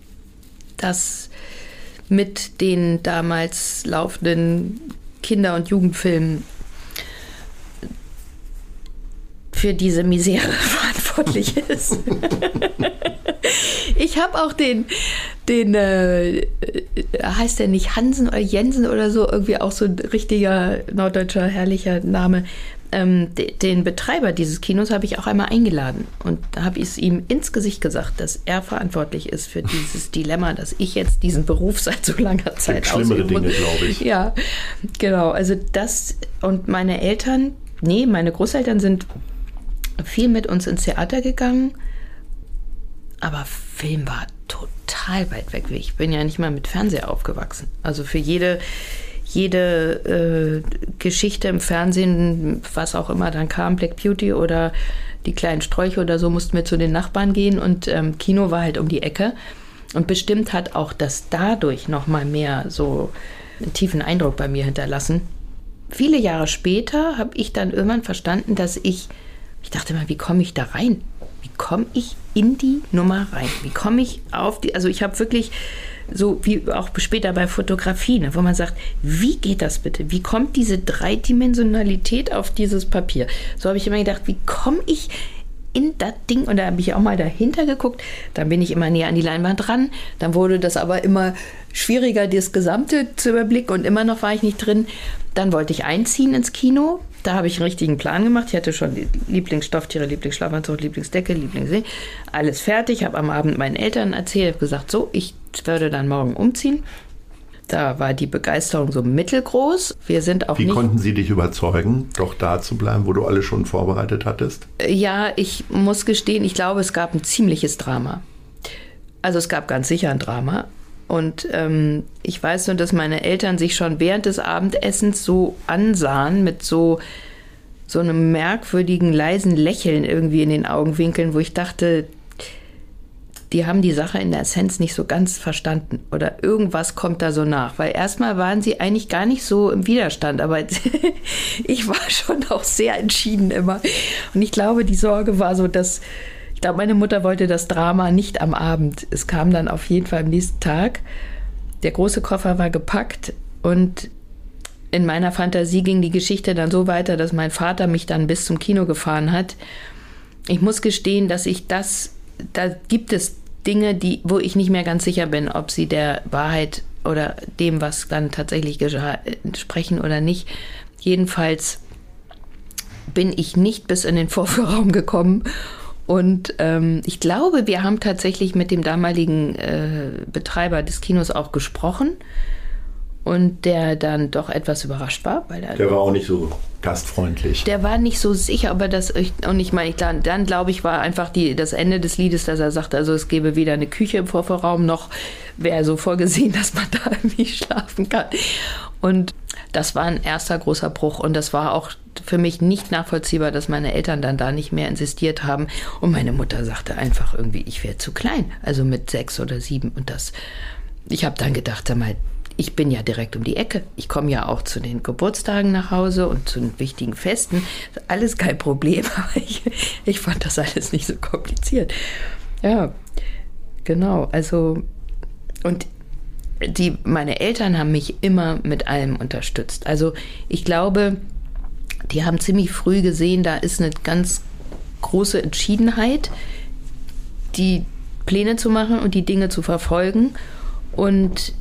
das mit den damals laufenden Kinder- und Jugendfilmen für diese Misere verantwortlich ist. ich habe auch den, den äh, heißt der nicht Hansen oder Jensen oder so, irgendwie auch so ein richtiger norddeutscher herrlicher Name. Ähm, den Betreiber dieses Kinos habe ich auch einmal eingeladen und da habe ich es ihm ins Gesicht gesagt, dass er verantwortlich ist für dieses Dilemma, dass ich jetzt diesen Beruf seit so langer Zeit ausübe. Schlimmere Dinge, glaube ich. Ja, genau. Also das und meine Eltern, nee, meine Großeltern sind viel mit uns ins Theater gegangen, aber Film war total weit weg. Ich bin ja nicht mal mit Fernseher aufgewachsen. Also für jede, jede äh, Geschichte im Fernsehen, was auch immer dann kam, Black Beauty oder die kleinen Sträuche oder so, mussten wir zu den Nachbarn gehen und ähm, Kino war halt um die Ecke. Und bestimmt hat auch das dadurch noch mal mehr so einen tiefen Eindruck bei mir hinterlassen. Viele Jahre später habe ich dann irgendwann verstanden, dass ich ich dachte mal, wie komme ich da rein? Wie komme ich in die Nummer rein? Wie komme ich auf die, also ich habe wirklich so wie auch später bei Fotografie, ne, wo man sagt, wie geht das bitte? Wie kommt diese Dreidimensionalität auf dieses Papier? So habe ich immer gedacht, wie komme ich in das Ding und da habe ich auch mal dahinter geguckt. Dann bin ich immer näher an die Leinwand dran. Dann wurde das aber immer schwieriger, das Gesamte zu überblicken und immer noch war ich nicht drin. Dann wollte ich einziehen ins Kino. Da habe ich einen richtigen Plan gemacht. Ich hatte schon Lieblingsstofftiere, Lieblingsschlafanzug, Lieblingsdecke, Lieblingssee. Alles fertig. Habe am Abend meinen Eltern erzählt, habe gesagt, so, ich würde dann morgen umziehen. Da war die Begeisterung so mittelgroß. Wir sind auch Wie nicht konnten Sie dich überzeugen, doch da zu bleiben, wo du alles schon vorbereitet hattest? Ja, ich muss gestehen, ich glaube, es gab ein ziemliches Drama. Also es gab ganz sicher ein Drama. Und ähm, ich weiß nur, dass meine Eltern sich schon während des Abendessens so ansahen mit so, so einem merkwürdigen, leisen Lächeln irgendwie in den Augenwinkeln, wo ich dachte, die haben die Sache in der Essenz nicht so ganz verstanden oder irgendwas kommt da so nach. Weil erstmal waren sie eigentlich gar nicht so im Widerstand, aber ich war schon auch sehr entschieden immer. Und ich glaube, die Sorge war so, dass glaube, meine Mutter wollte das Drama nicht am Abend. Es kam dann auf jeden Fall am nächsten Tag. Der große Koffer war gepackt und in meiner Fantasie ging die Geschichte dann so weiter, dass mein Vater mich dann bis zum Kino gefahren hat. Ich muss gestehen, dass ich das, da gibt es Dinge, die, wo ich nicht mehr ganz sicher bin, ob sie der Wahrheit oder dem, was dann tatsächlich geschah, entsprechen oder nicht. Jedenfalls bin ich nicht bis in den Vorführraum gekommen und ähm, ich glaube, wir haben tatsächlich mit dem damaligen äh, Betreiber des Kinos auch gesprochen und der dann doch etwas überrascht war, weil er der war auch nicht so gastfreundlich. Der war nicht so sicher, aber das und ich meine, dann, dann glaube ich war einfach die, das Ende des Liedes, dass er sagte, also es gäbe weder eine Küche im Vorvorraum noch wäre so vorgesehen, dass man da irgendwie schlafen kann. Und das war ein erster großer Bruch und das war auch für mich nicht nachvollziehbar, dass meine Eltern dann da nicht mehr insistiert haben. Und meine Mutter sagte einfach irgendwie, ich wäre zu klein, also mit sechs oder sieben. Und das, ich habe dann gedacht, sag mal, ich bin ja direkt um die Ecke. Ich komme ja auch zu den Geburtstagen nach Hause und zu den wichtigen Festen. Alles kein Problem, ich, ich fand das alles nicht so kompliziert. Ja, genau. Also, und die, meine Eltern haben mich immer mit allem unterstützt. Also, ich glaube, die haben ziemlich früh gesehen, da ist eine ganz große Entschiedenheit, die Pläne zu machen und die Dinge zu verfolgen. Und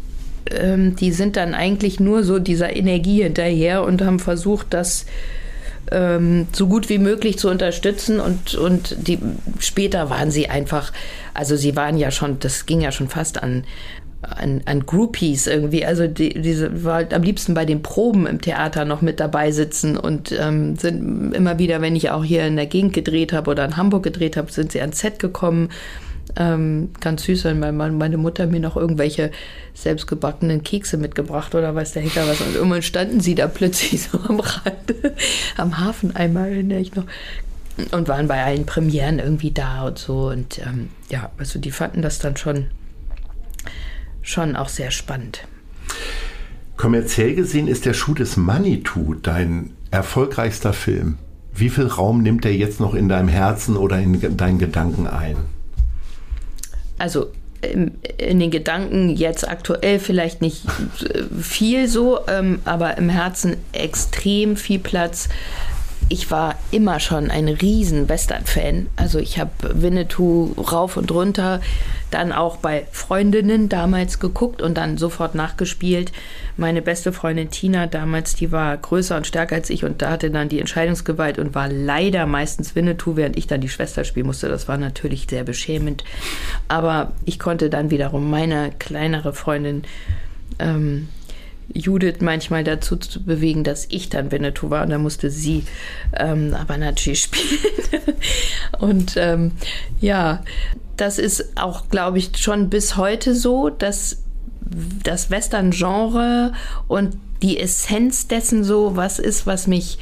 ähm, die sind dann eigentlich nur so dieser Energie hinterher und haben versucht, das ähm, so gut wie möglich zu unterstützen und, und die, später waren sie einfach, also sie waren ja schon, das ging ja schon fast an, an, an Groupies irgendwie. Also die, diese war halt am liebsten bei den Proben im Theater noch mit dabei sitzen und ähm, sind immer wieder, wenn ich auch hier in der Gegend gedreht habe oder in Hamburg gedreht habe, sind sie ans Set gekommen ähm, ganz süß, wenn meine Mutter mir noch irgendwelche selbstgebackenen Kekse mitgebracht oder weiß der Henker was. Und irgendwann standen sie da plötzlich so am Rand, am Hafen einmal, erinnere ich noch. Und waren bei allen Premieren irgendwie da und so. Und ähm, ja, also die fanden das dann schon, schon auch sehr spannend. Kommerziell gesehen ist der Schuh des Manitou dein erfolgreichster Film. Wie viel Raum nimmt er jetzt noch in deinem Herzen oder in deinen Gedanken ein? also in den Gedanken jetzt aktuell vielleicht nicht viel so, ähm, aber im Herzen extrem viel Platz. Ich war immer schon ein riesen Western-Fan. Also ich habe Winnetou rauf und runter dann auch bei Freundinnen damals geguckt und dann sofort nachgespielt. Meine beste Freundin Tina damals, die war größer und stärker als ich und da hatte dann die Entscheidungsgewalt und war leider meistens Winnetou, während ich dann die Schwester spielen musste. Das war natürlich sehr beschämend. Aber ich konnte dann wiederum meine kleinere Freundin ähm, Judith manchmal dazu zu bewegen, dass ich dann Winnetou war und da musste sie ähm, Abanachi spielen. und ähm, ja, das ist auch, glaube ich, schon bis heute so, dass das Western-Genre und die Essenz dessen so was ist, was mich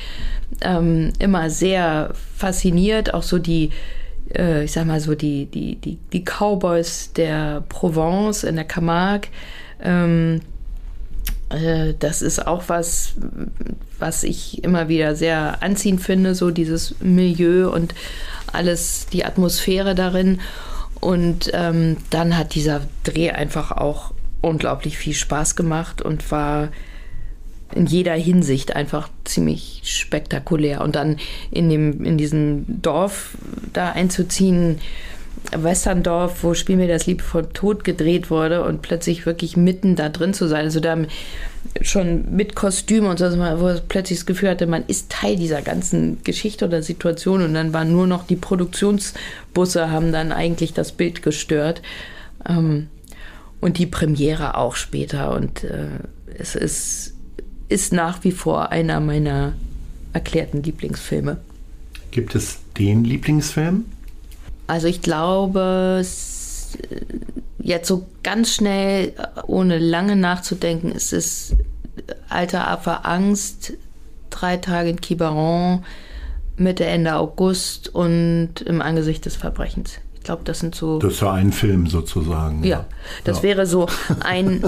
ähm, immer sehr fasziniert, auch so die äh, ich sag mal so die, die, die, die Cowboys der Provence in der Camargue. Ähm, äh, das ist auch was, was ich immer wieder sehr anziehend finde, so dieses Milieu und alles, die Atmosphäre darin. Und ähm, dann hat dieser Dreh einfach auch unglaublich viel Spaß gemacht und war in jeder Hinsicht einfach ziemlich spektakulär. Und dann in, dem, in diesem Dorf da einzuziehen, Westerndorf, wo Spiel mir das Liebe vom Tod gedreht wurde und plötzlich wirklich mitten da drin zu sein. Also da schon mit Kostüm und so, wo man plötzlich das Gefühl hatte, man ist Teil dieser ganzen Geschichte oder Situation und dann waren nur noch die Produktionsbusse, haben dann eigentlich das Bild gestört. Ähm, und die Premiere auch später. Und äh, es ist, ist nach wie vor einer meiner erklärten Lieblingsfilme. Gibt es den Lieblingsfilm? Also ich glaube, jetzt so ganz schnell, ohne lange nachzudenken, ist es Alter Affe Angst, drei Tage in Quiberon, Mitte, Ende August und im Angesicht des Verbrechens. Ich glaube, das sind so. Das ist ja ein Film sozusagen. Ja, ja. das ja. wäre so ein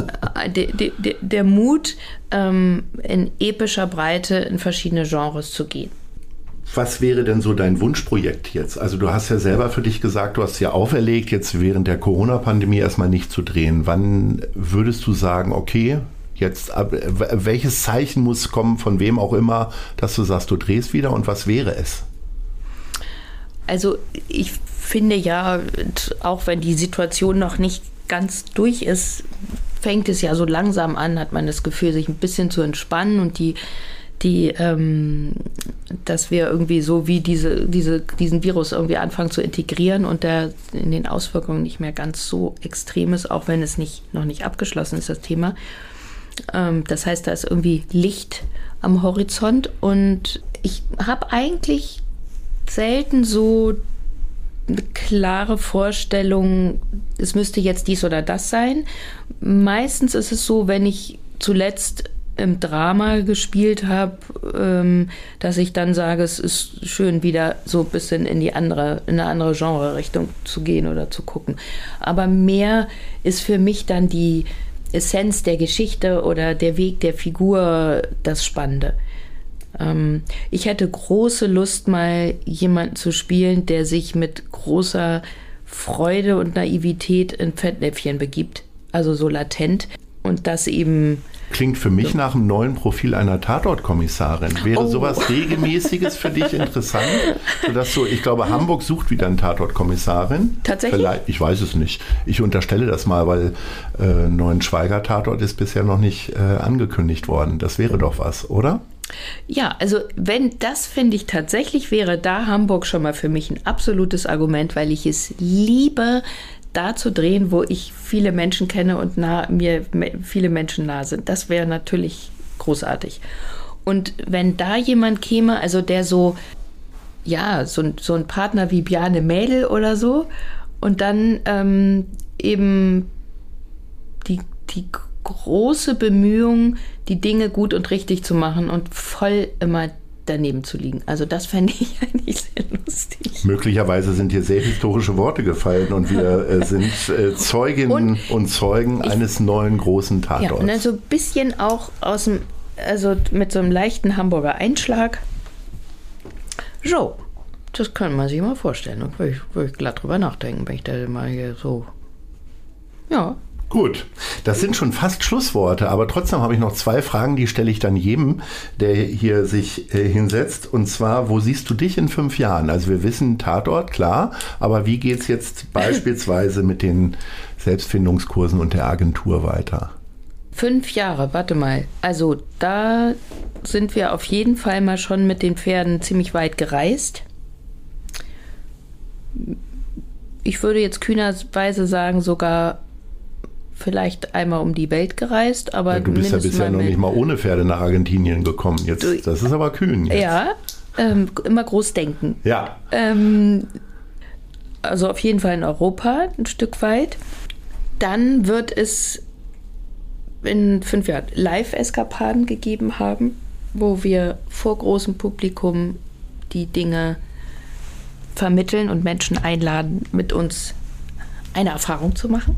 de, de, de, der Mut, ähm, in epischer Breite in verschiedene Genres zu gehen. Was wäre denn so dein Wunschprojekt jetzt? Also du hast ja selber für dich gesagt, du hast ja auferlegt, jetzt während der Corona-Pandemie erstmal nicht zu drehen. Wann würdest du sagen, okay, jetzt welches Zeichen muss kommen, von wem auch immer, dass du sagst, du drehst wieder und was wäre es? Also ich finde ja, auch wenn die Situation noch nicht ganz durch ist, fängt es ja so langsam an, hat man das Gefühl, sich ein bisschen zu entspannen und die die, ähm, dass wir irgendwie so wie diese, diese, diesen Virus irgendwie anfangen zu integrieren und der in den Auswirkungen nicht mehr ganz so extrem ist, auch wenn es nicht, noch nicht abgeschlossen ist, das Thema. Ähm, das heißt, da ist irgendwie Licht am Horizont und ich habe eigentlich selten so eine klare Vorstellung, es müsste jetzt dies oder das sein. Meistens ist es so, wenn ich zuletzt im Drama gespielt habe, ähm, dass ich dann sage, es ist schön, wieder so ein bisschen in die andere, in eine andere Genre-Richtung zu gehen oder zu gucken. Aber mehr ist für mich dann die Essenz der Geschichte oder der Weg der Figur das Spannende. Ähm, ich hätte große Lust, mal jemanden zu spielen, der sich mit großer Freude und Naivität in Fettnäpfchen begibt. Also so latent. Und das eben Klingt für mich nach einem neuen Profil einer Tatortkommissarin. Wäre oh. sowas regelmäßiges für dich interessant? Sodass du, ich glaube, Hamburg sucht wieder eine Tatortkommissarin. Tatsächlich? Vielleicht, ich weiß es nicht. Ich unterstelle das mal, weil äh, neuen Schweiger-Tatort ist bisher noch nicht äh, angekündigt worden. Das wäre doch was, oder? Ja, also wenn das finde ich tatsächlich wäre da Hamburg schon mal für mich ein absolutes Argument, weil ich es liebe, da zu drehen, wo ich viele Menschen kenne und nah, mir viele Menschen nah sind. Das wäre natürlich großartig. Und wenn da jemand käme, also der so, ja, so, so ein Partner wie Bjane Mädel oder so, und dann ähm, eben die, die große Bemühung, die Dinge gut und richtig zu machen und voll immer daneben zu liegen. Also das fände ich eigentlich sehr lustig. Möglicherweise sind hier sehr historische Worte gefallen und wir äh, sind äh, Zeuginnen und, und Zeugen ich, eines neuen großen Tatorts. Ja, und dann so ein bisschen auch aus dem, also mit so einem leichten Hamburger Einschlag. So, das kann man sich mal vorstellen. Da würde ich, würde ich glatt drüber nachdenken, wenn ich da mal hier so, ja, Gut, das sind schon fast Schlussworte, aber trotzdem habe ich noch zwei Fragen, die stelle ich dann jedem, der hier sich äh, hinsetzt. Und zwar, wo siehst du dich in fünf Jahren? Also wir wissen Tatort, klar, aber wie geht es jetzt beispielsweise mit den Selbstfindungskursen und der Agentur weiter? Fünf Jahre, warte mal. Also da sind wir auf jeden Fall mal schon mit den Pferden ziemlich weit gereist. Ich würde jetzt kühnerweise sagen, sogar vielleicht einmal um die Welt gereist, aber ja, du bist ja bisher noch nicht mal ohne Pferde nach Argentinien gekommen. Jetzt, du, das ist aber kühn. Jetzt. Ja, ähm, immer groß denken. Ja. Ähm, also auf jeden Fall in Europa ein Stück weit. Dann wird es in fünf Jahren Live-Eskapaden gegeben haben, wo wir vor großem Publikum die Dinge vermitteln und Menschen einladen, mit uns eine Erfahrung zu machen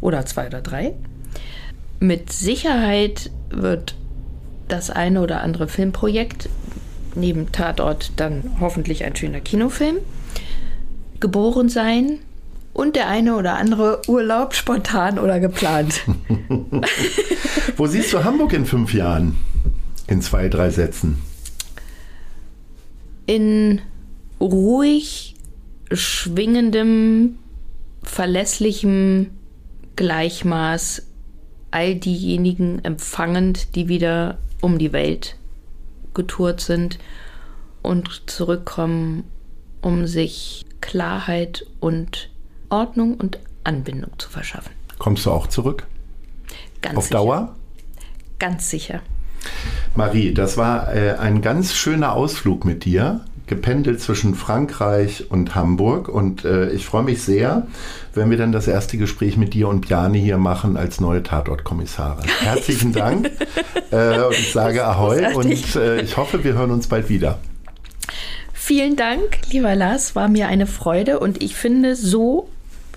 oder zwei oder drei. Mit Sicherheit wird das eine oder andere Filmprojekt neben Tatort dann hoffentlich ein schöner Kinofilm geboren sein und der eine oder andere Urlaub spontan oder geplant. Wo siehst du Hamburg in fünf Jahren? In zwei, drei Sätzen. In ruhig schwingendem, verlässlichem Gleichmaß all diejenigen empfangend, die wieder um die Welt getourt sind und zurückkommen, um sich Klarheit und Ordnung und Anbindung zu verschaffen. Kommst du auch zurück? Ganz Auf sicher. Dauer? Ganz sicher. Marie, das war äh, ein ganz schöner Ausflug mit dir gependelt zwischen Frankreich und Hamburg und äh, ich freue mich sehr, wenn wir dann das erste Gespräch mit dir und Bjane hier machen als neue Tatortkommissarin. Herzlichen Dank äh, und ich sage Ahoi und äh, ich hoffe, wir hören uns bald wieder. Vielen Dank, lieber Lars, war mir eine Freude und ich finde, so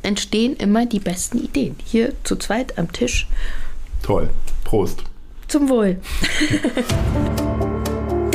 entstehen immer die besten Ideen. Hier zu zweit am Tisch. Toll. Prost. Zum Wohl.